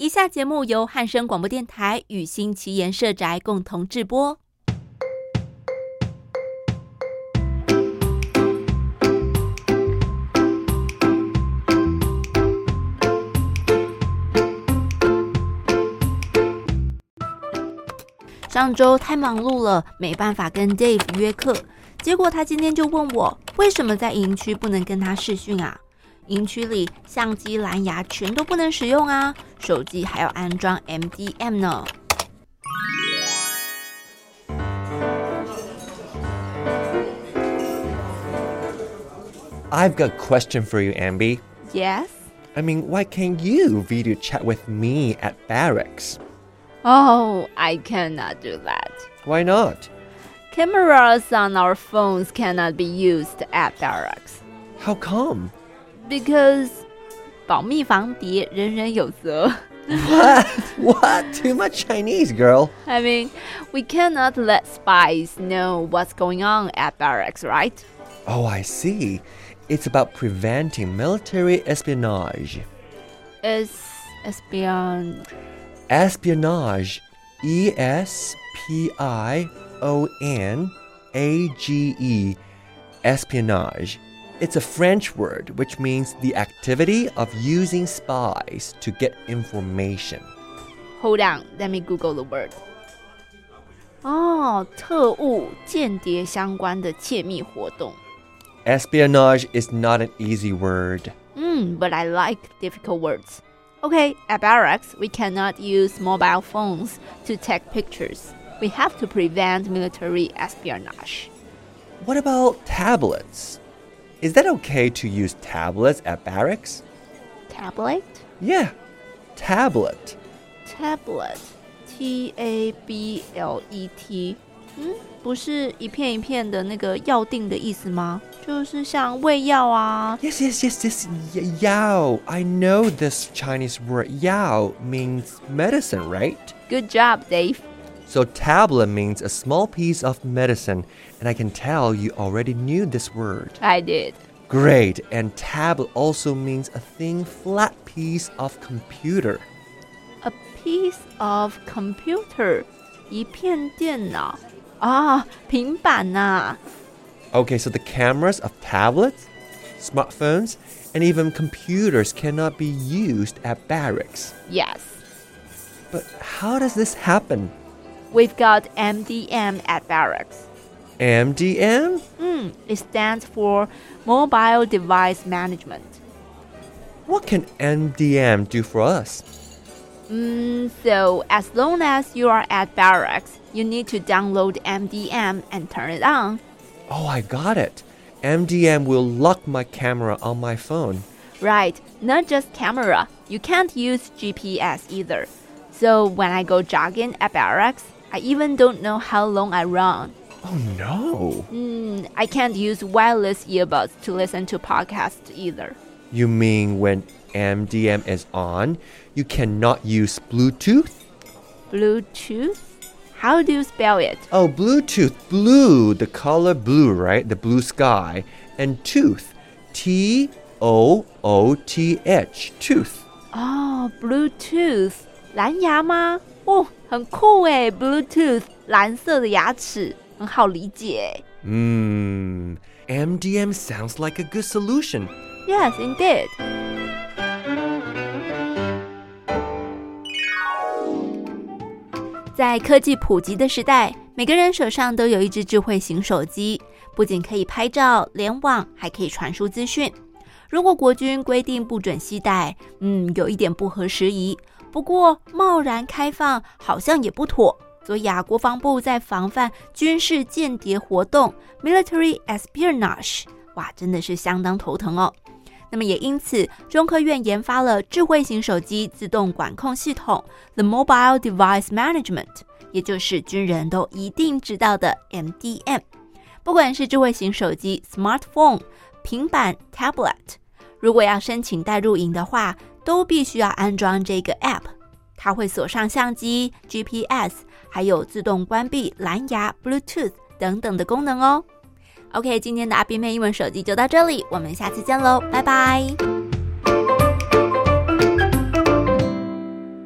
以下节目由汉声广播电台与新奇言社宅共同制播。上周太忙碌了，没办法跟 Dave 约课，结果他今天就问我，为什么在营区不能跟他试训啊？营区里相机、蓝牙全都不能使用啊，手机还要安装 MDM 呢。I've got a question for you, Aenbie. Yes. I mean, why can't you video chat with me at barracks? Oh, I cannot do that. Why not? Cameras on our phones cannot be used at barracks. How come? because 保密防谍，人人有责。 What? what? Too much Chinese, girl. I mean, we cannot let spies know what's going on at barracks, right? Oh, I see. It's about preventing military espionage. Is espionage. Espionage. E S P I O N A G E. Espionage. It's a French word which means the activity of using spies to get information. Hold on, let me Google the word. 哦，特务、间谍相关的窃密活动。 Espionage is not an easy word. Hmm, but I like difficult words. Okay, at barracks, we cannot use mobile phones to take pictures. We have to prevent military espionage. What about tablets? Is that okay to use tablets at barracks? Tablet? Yeah, tablet. Tablet, T A B L E T，嗯，不是一片一片的那个药锭的意思吗？就是像胃药啊。 Yes, yes, yes, yes. y- Yao. I know this Chinese word yao means medicine, right? Good job, Dave. So tablet means a small piece of medicine, and I can tell you already knew this word. I did. Great. And tablet also means a thin, flat piece of computer. A piece of computer，一片电脑啊，平板呐、 Okay, so the cameras of tablets, smartphones, and even computers cannot be used at barracks. Yes, But how does this happen? We've got MDM at barracks. MDM? Hmm, it stands for Mobile Device Management. What can MDM do for us? Mm, so, as long as you are at barracks, you need to download MDM and turn it on. Oh, I got it. MDM will lock my camera on my phone. Right, not just camera. You can't use GPS either. So, when I go jogging at barracks, I even don't know how long I run. Oh no. Mm, I can't use wireless earbuds to listen to podcasts either. You mean when MDM is on, you cannot use Bluetooth? Bluetooth? How do you spell it? Oh, Bluetooth. Blue, the color blue, right? The blue sky. And tooth. T O O T H. Tooth. 哦、b l u e t o o t h 蓝牙吗？ 哦，很酷诶 b l u e t o o t h 蓝色的牙齿，很好理解。Mmm. MDM sounds like a good solution. Yes, indeed. 在科技普及的时代，每个人手上都有一只智慧型手机，不仅可以拍照、联网，还可以传输资讯。如果国军规定不准携带，嗯，有一点不合时宜。不过贸然开放好像也不妥，所以啊，国防部在防范军事间谍活动 （military espionage），哇，真的是相当头疼哦。那么也因此，中科院研发了智慧型手机自动管控系统 The Mobile Device Management，也就是军人都一定知道的 MDM。不管是智慧型手机 （smartphone）、平板 （tablet），如果要申请带入营的话，都必须要安装这个 App。它会锁上相机、GPS，还有自动关闭蓝牙、Bluetooth 等等的功能哦。OK，今天的阿斌妹英文手机就到这里，我们下次见喽，拜拜。